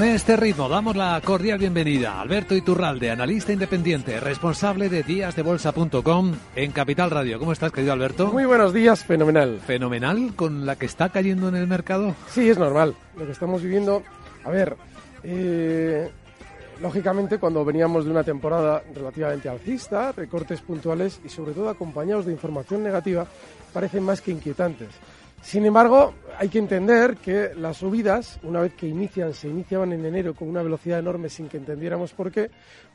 Con este ritmo damos la cordial bienvenida a Alberto Iturralde, analista independiente, responsable de díasdebolsa.com en Capital Radio. ¿Cómo estás, querido Alberto? Muy buenos días, fenomenal. ¿Fenomenal con la que está cayendo en el mercado? Sí, es normal. Lo que estamos viviendo, a ver, eh, lógicamente cuando veníamos de una temporada relativamente alcista, recortes puntuales y sobre todo acompañados de información negativa, parecen más que inquietantes. Sin embargo, hay que entender que las subidas, una vez que inician, se iniciaban en enero con una velocidad enorme sin que entendiéramos por qué,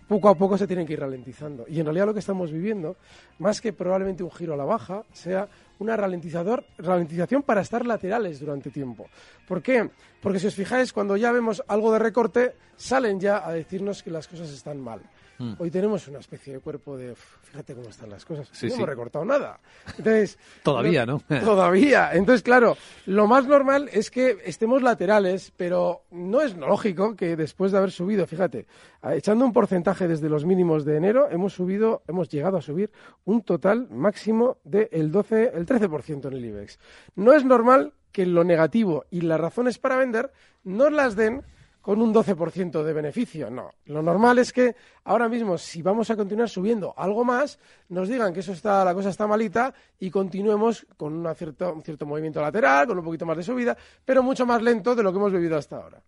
poco a poco se tienen que ir ralentizando. Y en realidad lo que estamos viviendo, más que probablemente un giro a la baja, sea una ralentizador, ralentización para estar laterales durante tiempo. ¿Por qué? Porque si os fijáis, cuando ya vemos algo de recorte, salen ya a decirnos que las cosas están mal. Mm. Hoy tenemos una especie de cuerpo de, fíjate cómo están las cosas, no hemos recortado nada. Entonces, todavía, ¿no? todavía. Entonces, claro, lo más normal es que estemos laterales, pero no es lógico que después de haber subido, fíjate, echando un porcentaje desde los mínimos de enero, hemos subido, hemos llegado a subir un total máximo del 12, el 13% en el IBEX. No es normal que lo negativo y las razones para vender nos las den con un 12% de beneficio. No, lo normal es que ahora mismo, si vamos a continuar subiendo algo más, nos digan que eso está, la cosa está malita y continuemos con una cierto, un cierto movimiento lateral, con un poquito más de subida, pero mucho más lento de lo que hemos vivido hasta ahora.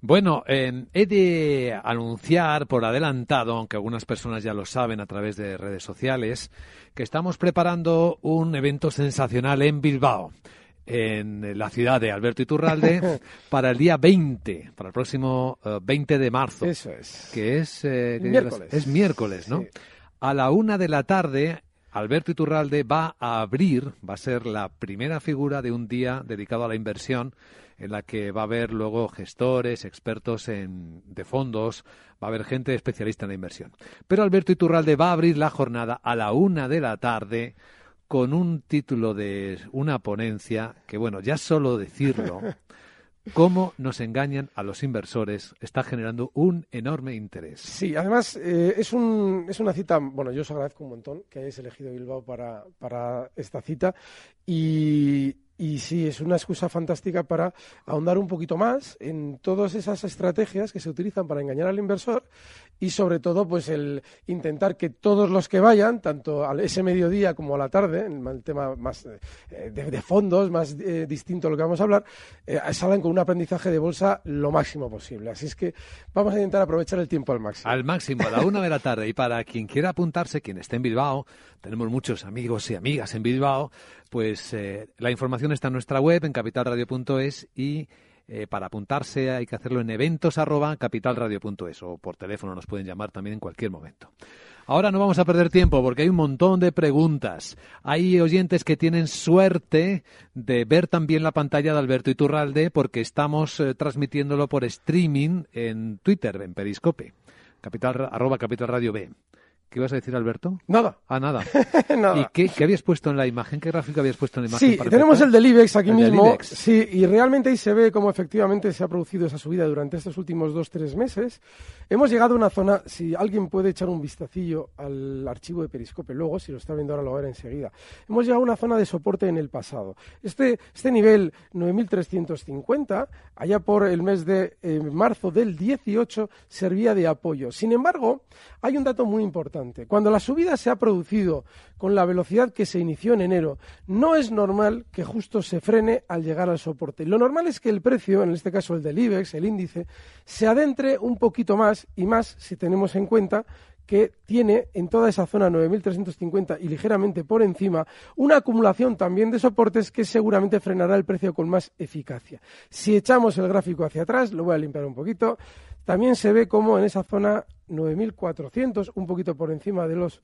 Bueno, he de anunciar por adelantado, aunque algunas personas ya lo saben a través de redes sociales, que estamos preparando un evento sensacional en Bilbao en la ciudad de Alberto Iturralde para el día 20, para el próximo 20 eh, de marzo. Eso es. Que es, eh, miércoles. es miércoles, ¿no? A la una de la tarde, Alberto Iturralde va a abrir, va a ser la primera figura de un día dedicado a la inversión, en la que va a haber luego gestores, expertos en, de fondos, va a haber gente especialista en la inversión. Pero Alberto Iturralde va a abrir la jornada a la una de la tarde con un título de una ponencia que, bueno, ya solo decirlo, cómo nos engañan a los inversores está generando un enorme interés. Sí, además eh, es, un, es una cita, bueno, yo os agradezco un montón que hayáis elegido Bilbao para, para esta cita y, y sí, es una excusa fantástica para ahondar un poquito más en todas esas estrategias que se utilizan para engañar al inversor y sobre todo pues el intentar que todos los que vayan, tanto a ese mediodía como a la tarde, en el tema más eh, de, fondos, más eh, distinto a lo que vamos a hablar, eh, salgan con un aprendizaje de bolsa lo máximo posible. Así es que vamos a intentar aprovechar el tiempo al máximo. Al máximo, a la una de la tarde. Y para quien quiera apuntarse, quien esté en Bilbao, tenemos muchos amigos y amigas en Bilbao, pues eh, la información está en nuestra web, en capitalradio.es y eh, para apuntarse hay que hacerlo en eventos capitalradio.es o por teléfono nos pueden llamar también en cualquier momento. Ahora no vamos a perder tiempo porque hay un montón de preguntas. Hay oyentes que tienen suerte de ver también la pantalla de Alberto Iturralde porque estamos eh, transmitiéndolo por streaming en Twitter, en Periscope. Capital, arroba Capital Radio B. ¿Qué ibas a decir, Alberto? Nada. Ah, nada. Nada. ¿Y qué, qué habías puesto en la imagen? ¿Qué gráfico habías puesto en la imagen? Sí, para tenemos empezar? el del IBEX aquí El mismo. IBEX. Sí, y realmente ahí se ve cómo efectivamente se ha producido esa subida durante estos últimos dos, tres meses. Hemos llegado a una zona, si alguien puede echar un vistacillo al archivo de Periscope luego, si lo está viendo ahora lo va a ver enseguida. Hemos llegado a una zona de soporte en el pasado. Este, este nivel 9350, allá por el mes de eh, marzo del 18, servía de apoyo. Sin embargo, hay un dato muy importante. Cuando la subida se ha producido con la velocidad que se inició en enero, no es normal que justo se frene al llegar al soporte. Lo normal es que el precio, en este caso el del IBEX, el índice, se adentre un poquito más y más si tenemos en cuenta que tiene en toda esa zona 9.350 y ligeramente por encima una acumulación también de soportes que seguramente frenará el precio con más eficacia. Si echamos el gráfico hacia atrás, lo voy a limpiar un poquito, también se ve como en esa zona 9.400, un poquito por encima de los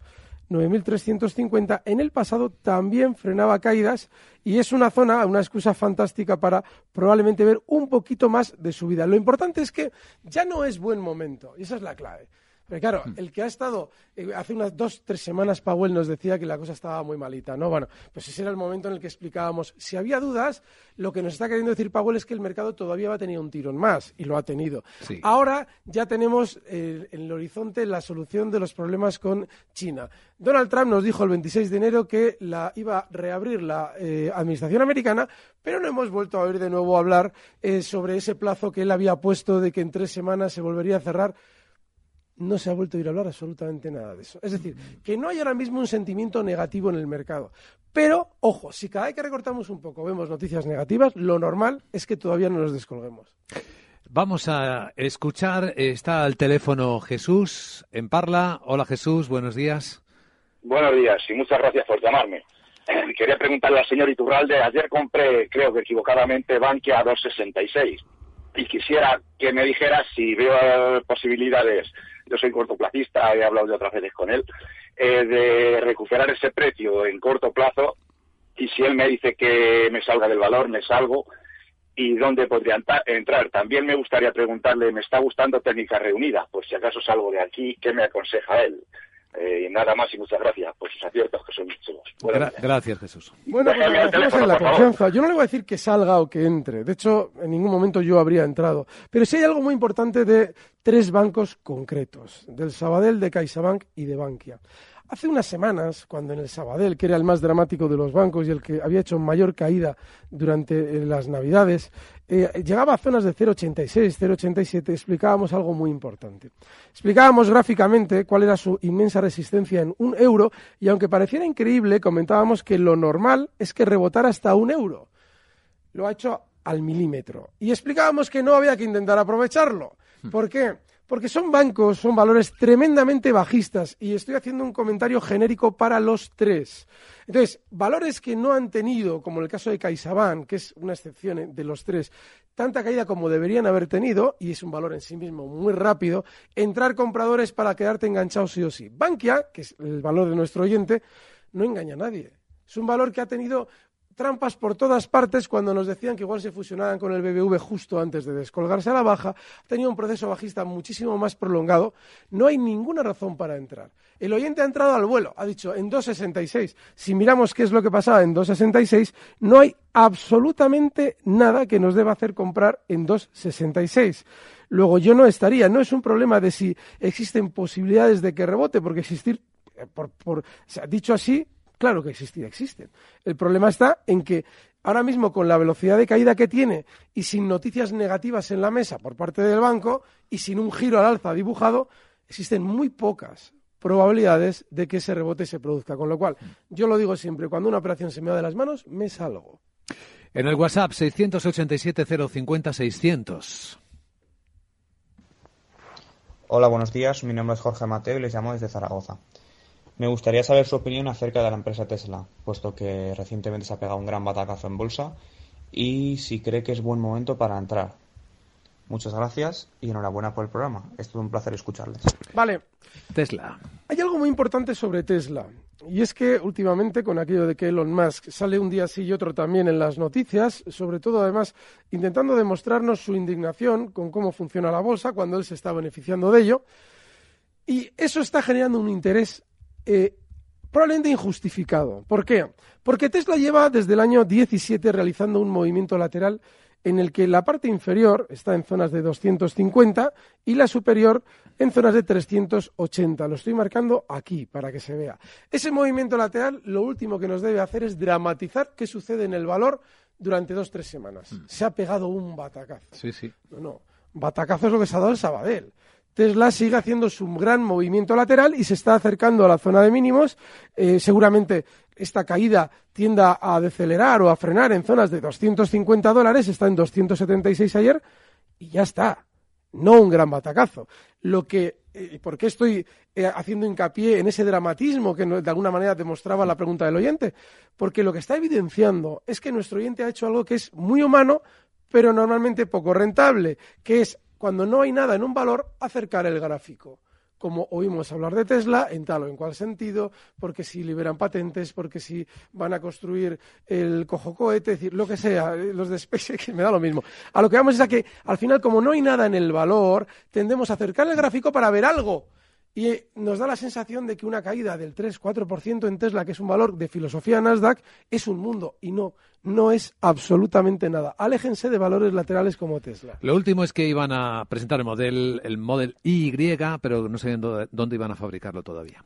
9.350, en el pasado también frenaba caídas y es una zona, una excusa fantástica para probablemente ver un poquito más de subida. Lo importante es que ya no es buen momento y esa es la clave. Pero claro, el que ha estado eh, hace unas dos, tres semanas, Powell nos decía que la cosa estaba muy malita, ¿no? Bueno, pues ese era el momento en el que explicábamos. Si había dudas, lo que nos está queriendo decir Powell es que el mercado todavía va a tener un tirón más, y lo ha tenido. Sí. Ahora ya tenemos eh, en el horizonte la solución de los problemas con China. Donald Trump nos dijo el 26 de enero que la iba a reabrir la eh, administración americana, pero no hemos vuelto a oír de nuevo hablar sobre ese plazo que él había puesto de que en tres semanas se volvería a cerrar no se ha vuelto a ir a hablar absolutamente nada de eso. Es decir, que no hay ahora mismo un sentimiento negativo en el mercado. Pero, ojo, si cada vez que recortamos un poco vemos noticias negativas, lo normal es que todavía no nos descolguemos. Vamos a escuchar, está al teléfono Jesús en Parla. Hola Jesús, buenos días. Buenos días y muchas gracias por llamarme. Quería preguntarle al señor Iturralde, ayer compré, creo que equivocadamente, Bankia a 266 y quisiera que me dijera si veo posibilidades, yo soy cortoplacista, he hablado de otras veces con él, eh, de recuperar ese precio en corto plazo y si él me dice que me salga del valor, me salgo y dónde podría entrar. También me gustaría preguntarle, me está gustando técnica reunida, por si acaso salgo de aquí, ¿qué me aconseja él? Eh, nada más y muchas gracias por sus aciertos, que son muchos. Gra- gracias Jesús. Bueno, pues teléfono, la confianza. Yo no le voy a decir que salga o que entre. De hecho, en ningún momento yo habría entrado. Pero sí hay algo muy importante de tres bancos concretos, del Sabadell, de CaixaBank y de Bankia. Hace unas semanas, cuando en el Sabadell, que era el más dramático de los bancos y el que había hecho mayor caída durante eh, las Navidades, eh, llegaba a zonas de 0,86, 0,87, explicábamos algo muy importante. Explicábamos gráficamente cuál era su inmensa resistencia en un euro y aunque pareciera increíble, comentábamos que lo normal es que rebotara hasta un euro. Lo ha hecho al milímetro. Y explicábamos que no había que intentar aprovecharlo. ¿Por qué? Porque son bancos, son valores tremendamente bajistas y estoy haciendo un comentario genérico para los tres. Entonces, valores que no han tenido, como en el caso de CaixaBank, que es una excepción eh, de los tres, tanta caída como deberían haber tenido, y es un valor en sí mismo muy rápido, entrar compradores para quedarte enganchado sí o sí. Bankia, que es el valor de nuestro oyente, no engaña a nadie. Es un valor que ha tenido trampas por todas partes cuando nos decían que igual se fusionaban con el BBV justo antes de descolgarse a la baja, ha tenido un proceso bajista muchísimo más prolongado, no hay ninguna razón para entrar. El oyente ha entrado al vuelo, ha dicho en 2.66. Si miramos qué es lo que pasaba en 2.66, no hay absolutamente nada que nos deba hacer comprar en 2.66. Luego yo no estaría, no es un problema de si existen posibilidades de que rebote, porque existir, eh, por, por, dicho así, Claro que existir existen. El problema está en que ahora mismo con la velocidad de caída que tiene y sin noticias negativas en la mesa por parte del banco y sin un giro al alza dibujado, existen muy pocas probabilidades de que ese rebote se produzca. Con lo cual, yo lo digo siempre, cuando una operación se me va de las manos, me salgo. En el WhatsApp 687-050-600. Hola, buenos días. Mi nombre es Jorge Mateo y les llamo desde Zaragoza. Me gustaría saber su opinión acerca de la empresa Tesla, puesto que recientemente se ha pegado un gran batacazo en bolsa y si cree que es buen momento para entrar. Muchas gracias y enhorabuena por el programa. Es todo un placer escucharles. Vale. Tesla. Hay algo muy importante sobre Tesla. Y es que últimamente, con aquello de que Elon Musk sale un día sí y otro también en las noticias, sobre todo además intentando demostrarnos su indignación con cómo funciona la bolsa cuando él se está beneficiando de ello. Y eso está generando un interés eh, probablemente injustificado. ¿Por qué? Porque Tesla lleva desde el año 17 realizando un movimiento lateral en el que la parte inferior está en zonas de 250 y la superior en zonas de 380. Lo estoy marcando aquí para que se vea. Ese movimiento lateral lo último que nos debe hacer es dramatizar qué sucede en el valor durante dos tres semanas. Mm. Se ha pegado un batacazo. Sí, sí. No, no. Batacazo es lo que se ha dado el Sabadell. Tesla sigue haciendo su gran movimiento lateral y se está acercando a la zona de mínimos. Eh, seguramente esta caída tienda a decelerar o a frenar en zonas de 250 dólares, está en 276 ayer y ya está. No un gran batacazo. Lo que, eh, ¿Por qué estoy eh, haciendo hincapié en ese dramatismo que de alguna manera demostraba la pregunta del oyente? Porque lo que está evidenciando es que nuestro oyente ha hecho algo que es muy humano, pero normalmente poco rentable, que es cuando no hay nada en un valor, acercar el gráfico. Como oímos hablar de Tesla, en tal o en cual sentido, porque si liberan patentes, porque si van a construir el cojo cohete, lo que sea, eh, los de SpaceX, me da lo mismo. A lo que vamos es a que, al final, como no hay nada en el valor, tendemos a acercar el gráfico para ver algo. Y eh, nos da la sensación de que una caída del 3-4% en Tesla, que es un valor de filosofía Nasdaq, es un mundo. Y no, no es absolutamente nada. Aléjense de valores laterales como Tesla. Lo último es que iban a presentar el modelo, el Model Y, pero no sé dónde, dónde iban a fabricarlo todavía.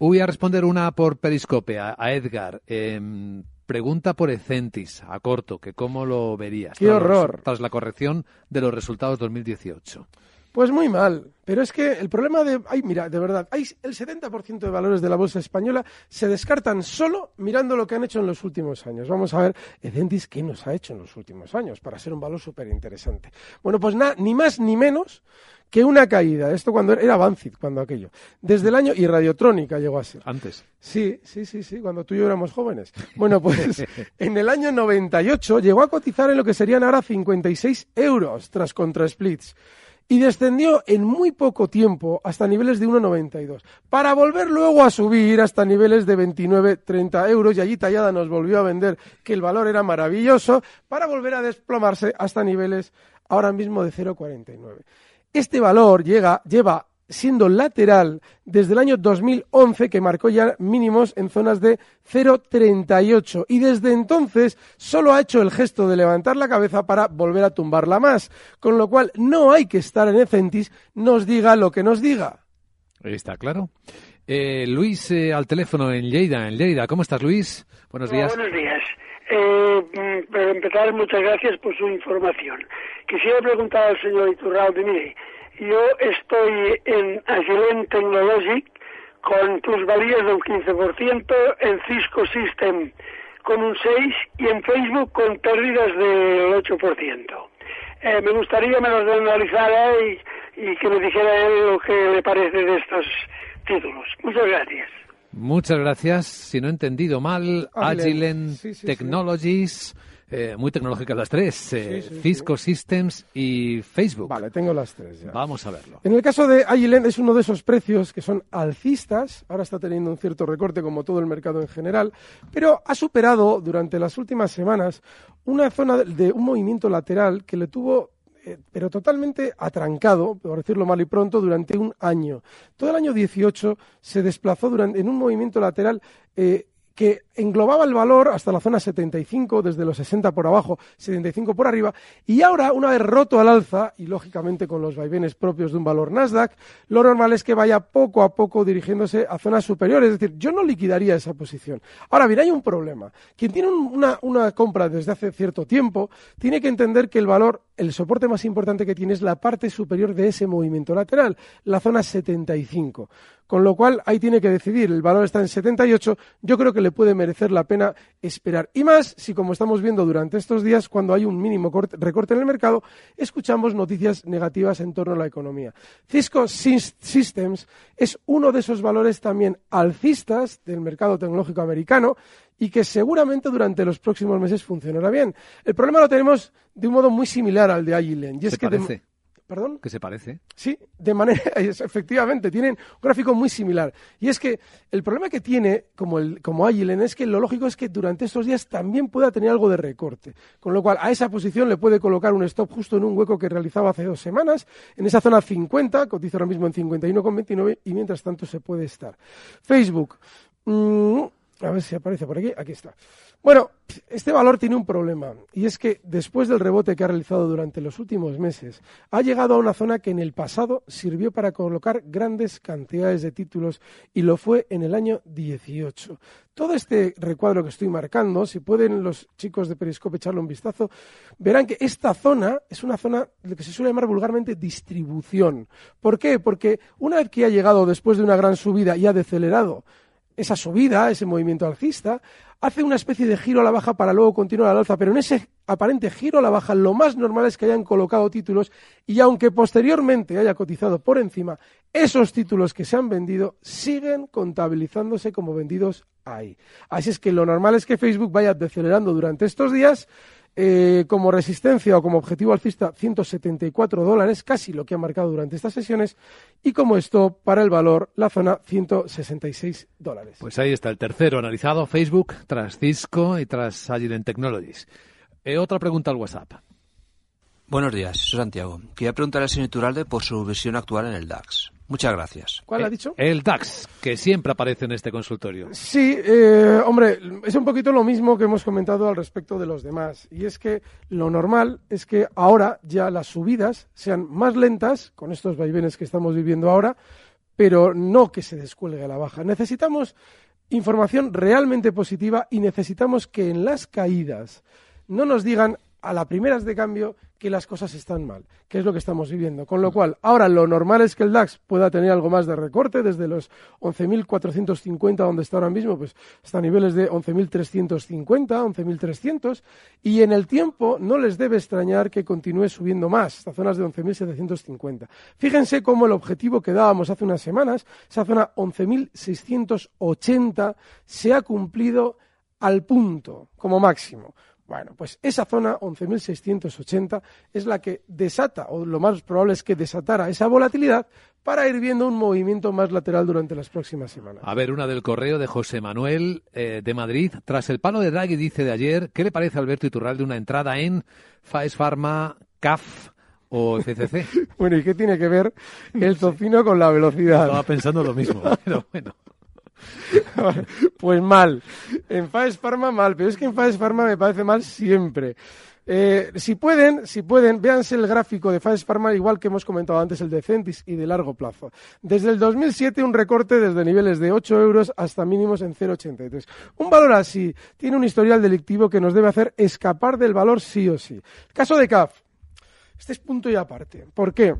Voy a responder una por Periscope a, a Edgar. Em, pregunta por Ecentis, a corto, que cómo lo verías. ¡Qué tras horror! tras la corrección de los resultados 2018. Pues muy mal. Pero es que el problema de. Ay, mira, de verdad, hay el 70% de valores de la bolsa española se descartan solo mirando lo que han hecho en los últimos años. Vamos a ver, Edentis, ¿qué nos ha hecho en los últimos años para ser un valor súper interesante? Bueno, pues nada, ni más ni menos que una caída. Esto cuando era Bancid, cuando aquello. Desde el año. Y Radiotrónica llegó a ser. Antes. Sí, sí, sí, sí, cuando tú y yo éramos jóvenes. Bueno, pues en el año 98 llegó a cotizar en lo que serían ahora 56 euros tras contrasplits y descendió en muy poco tiempo hasta niveles de 1,92 para volver luego a subir hasta niveles de 29,30 euros y allí Tallada nos volvió a vender que el valor era maravilloso para volver a desplomarse hasta niveles ahora mismo de 0,49. Este valor llega, lleva siendo lateral desde el año 2011 que marcó ya mínimos en zonas de 0,38 y desde entonces solo ha hecho el gesto de levantar la cabeza para volver a tumbarla más, con lo cual no hay que estar en Ecentis, nos diga lo que nos diga. Está claro. Eh, Luis, eh, al teléfono en Lleida. En Lleida, ¿cómo estás, Luis? Buenos días. buenos días. Eh, mm, para empezar, muchas gracias por su información. Quisiera preguntar al señor Iturralde, mire, yo estoy en Agilent Technologic con plusvalías de un 15%, en Cisco System con un 6% y en Facebook con pérdidas del 8%. Eh, me gustaría me los analizara y, y que me dijera él lo que le parece de estos títulos. Muchas gracias. Muchas gracias. Si no he entendido mal, Agilent. Agilent Sí, sí, sí. Eh, muy tecnológicas las tres, eh, Sí, sí, Cisco Systems y Facebook. Vale, tengo las tres ya. Vamos a verlo. En el caso de Agilent es uno de esos precios que son alcistas, ahora está teniendo un cierto recorte como todo el mercado en general, pero ha superado durante las últimas semanas una zona de, un movimiento lateral que le tuvo eh, pero totalmente atrancado, por decirlo mal y pronto, durante un año. Todo el año 18 se desplazó durante, en un movimiento lateral eh, que englobaba el valor hasta la zona 75, desde los 60 por abajo, 75 por arriba, y ahora, una vez roto al alza, y lógicamente con los vaivenes propios de un valor Nasdaq, lo normal es que vaya poco a poco dirigiéndose a zonas superiores, es decir, yo no liquidaría esa posición. Ahora bien, hay un problema. Quien tiene un- una, una compra desde hace cierto tiempo, tiene que entender que el valor, el soporte más importante que tiene es la parte superior de ese movimiento lateral, la zona 75. Con lo cual, ahí tiene que decidir. El valor está en 78. Yo creo que le puede merecer la pena esperar. Y más si, como estamos viendo durante estos días, cuando hay un mínimo corte- recorte en el mercado, escuchamos noticias negativas en torno a la economía. Cisco Sys- Systems es uno de esos valores también alcistas del mercado tecnológico americano y que seguramente durante los próximos meses funcionará bien. El problema lo tenemos de un modo muy similar al de Agilent. Y es ¿Te que de- parece? ¿Perdón? Que se parece. Sí, de manera, efectivamente, tienen un gráfico muy similar. Y es que el problema que tiene, como, el, como Agilen, es que lo lógico es que durante estos días también pueda tener algo de recorte. Con lo cual, a esa posición le puede colocar un stop justo en un hueco que realizaba hace dos semanas, en esa zona 50, cotiza ahora mismo en 51,29 y mientras tanto se puede estar. Facebook. Mm, a ver si aparece por aquí. Aquí está. Bueno, este valor tiene un problema y es que después del rebote que ha realizado durante los últimos meses, ha llegado a una zona que en el pasado sirvió para colocar grandes cantidades de títulos y lo fue en el año 18. Todo este recuadro que estoy marcando, si pueden los chicos de Periscope echarle un vistazo, verán que esta zona es una zona de que se suele llamar vulgarmente distribución. ¿Por qué? Porque una vez que ha llegado después de una gran subida y ha decelerado esa subida, ese movimiento alcista, hace una especie de giro a la baja para luego continuar al alza, pero en ese aparente giro a la baja lo más normal es que hayan colocado títulos y aunque posteriormente haya cotizado por encima, esos títulos que se han vendido siguen contabilizándose como vendidos ahí. Así es que lo normal es que Facebook vaya decelerando durante estos días eh, como resistencia o como objetivo alcista 174 dólares, casi lo que ha marcado durante estas sesiones, y como stop para el valor la zona 166 dólares. Pues ahí está el tercero analizado, Facebook, tras Cisco y tras Agilent Technologies. Eh, otra pregunta al WhatsApp. Buenos días, soy Santiago. Quería preguntarle al señor Iturralde por su visión actual en el DAX. Muchas gracias. ¿Cuál ha eh, dicho? El DAX, que siempre aparece en este consultorio. Sí, eh, hombre, es un poquito lo mismo que hemos comentado al respecto de los demás. Y es que lo normal es que ahora ya las subidas sean más lentas, con estos vaivenes que estamos viviendo ahora, pero no que se descuelgue a la baja. Necesitamos información realmente positiva y necesitamos que en las caídas no nos digan a las primeras de cambio que las cosas están mal, que es lo que estamos viviendo. Con lo cual, ahora lo normal es que el DAX pueda tener algo más de recorte desde los 11.450 donde está ahora mismo, pues hasta niveles de 11.350, 11.300 y en el tiempo no les debe extrañar que continúe subiendo más, hasta zonas de 11.750. Fíjense cómo el objetivo que dábamos hace unas semanas, esa zona 11.680 se ha cumplido al punto como máximo. Bueno, pues esa zona 11.680 es la que desata, o lo más probable es que desatara esa volatilidad para ir viendo un movimiento más lateral durante las próximas semanas. A ver, una del correo de José Manuel eh, de Madrid. Tras el palo de Draghi, dice de ayer, ¿qué le parece a Alberto Iturralde una entrada en Faes Pharma, CAF o FCC? bueno, ¿y qué tiene que ver el tocino con la velocidad? Estaba pensando lo mismo, pero bueno. pues mal. En Faes Pharma mal, pero es que en Faes Pharma me parece mal siempre. Eh, si pueden, si pueden, véanse el gráfico de Faes Pharma, igual que hemos comentado antes, el de Centis y de largo plazo. Desde el 2007, un recorte desde niveles de 8 euros hasta mínimos en 0,83. Un valor así tiene un historial delictivo que nos debe hacer escapar del valor sí o sí. El caso de CAF. Este es punto y aparte. ¿Por qué?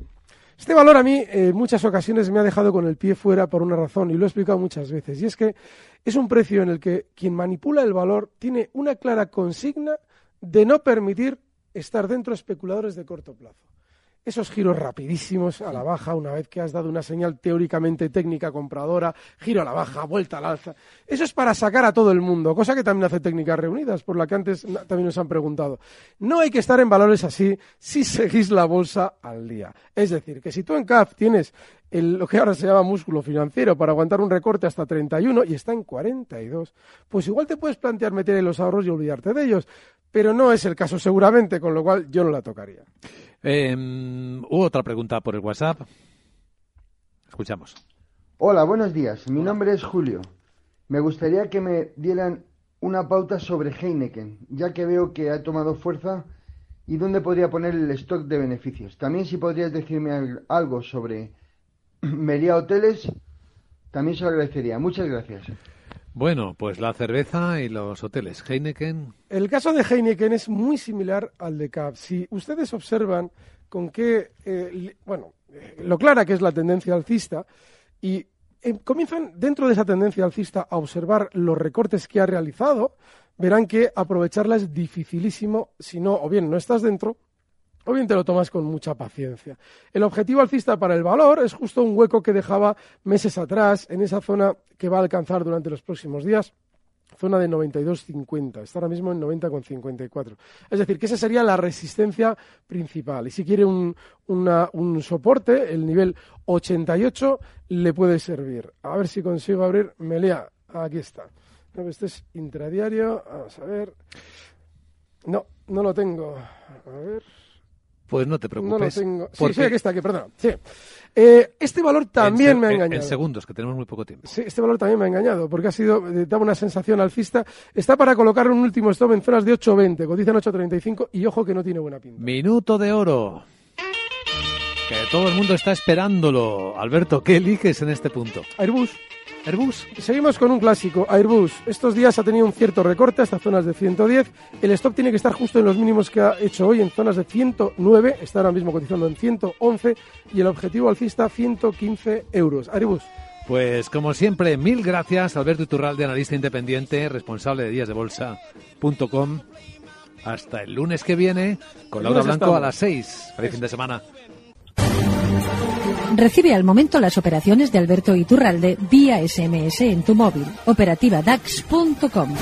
Este valor a mí en muchas ocasiones me ha dejado con el pie fuera por una razón y lo he explicado muchas veces y es que es un precio en el que quien manipula el valor tiene una clara consigna de no permitir estar dentro de especuladores de corto plazo esos giros rapidísimos a la baja una vez que has dado una señal teóricamente técnica compradora, giro a la baja, vuelta al alza. Eso es para sacar a todo el mundo, cosa que también hace técnicas reunidas, por la que antes también nos han preguntado. No hay que estar en valores así si seguís la bolsa al día. Es decir, que si tú en CAF tienes lo que ahora se llama músculo financiero para aguantar un recorte hasta 31 y está en 42, pues igual te puedes plantear meter en los ahorros y olvidarte de ellos. Pero no es el caso seguramente, con lo cual yo no la tocaría. Eh, hubo otra pregunta por el WhatsApp. Escuchamos. Hola, buenos días. Mi nombre es Julio. Me gustaría que me dieran una pauta sobre Heineken, ya que veo que ha tomado fuerza y dónde podría poner el stock de beneficios. También si podrías decirme algo sobre Melia Hoteles, también se lo agradecería. Muchas gracias. Bueno, pues la cerveza y los hoteles. Heineken. El caso de Heineken es muy similar al de CAP. Si ustedes observan con qué, eh, bueno, eh, lo clara que es la tendencia alcista y eh, comienzan dentro de esa tendencia alcista a observar los recortes que ha realizado, verán que aprovecharla es dificilísimo si no, o bien no estás dentro, o bien te lo tomas con mucha paciencia. El objetivo alcista para el valor es justo un hueco que dejaba meses atrás en esa zona que va a alcanzar durante los próximos días zona de 92,50. Está ahora mismo en 90,54. Es decir, que esa sería la resistencia principal. Y si quiere un, un soporte, el nivel 88 le puede servir. A ver si consigo abrir Melea. Aquí está. este es intradiario. Vamos a ver. No, no lo tengo. A ver. Pues no te preocupes. No lo tengo. Sí, sí, aquí está, aquí, perdón. Sí. Eh, este valor también me ha engañado. En segundos, que tenemos muy poco tiempo. Sí, este valor también me ha engañado, porque ha sido, eh, daba una sensación alcista. Está para colocar un último stop en zonas de 8.20, cotizan 8.35 y ojo que no tiene buena pinta. Minuto de oro. Que todo el mundo está esperándolo. Alberto, ¿qué eliges en este punto? Airbus. Airbus. Seguimos con un clásico, Airbus. Estos días ha tenido un cierto recorte hasta zonas de 110. El stop tiene que estar justo en los mínimos que ha hecho hoy, en zonas de 109. Está ahora mismo cotizando en 111. Y el objetivo alcista, 115 euros. Airbus. Pues como siempre, mil gracias, Alberto Iturralde, analista independiente, responsable de díasdebolsa.com. Hasta el lunes que viene, con Laura Blanco a las 6. Feliz fin de semana. Recibe al momento las operaciones de Alberto Iturralde vía SMS en tu móvil. Operativa DAX.com.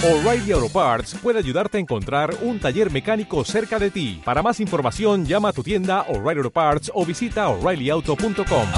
O'Reilly Auto Parts puede ayudarte a encontrar un taller mecánico cerca de ti. Para más información, llama a tu tienda O'Reilly Auto Parts o visita oreillyauto.com.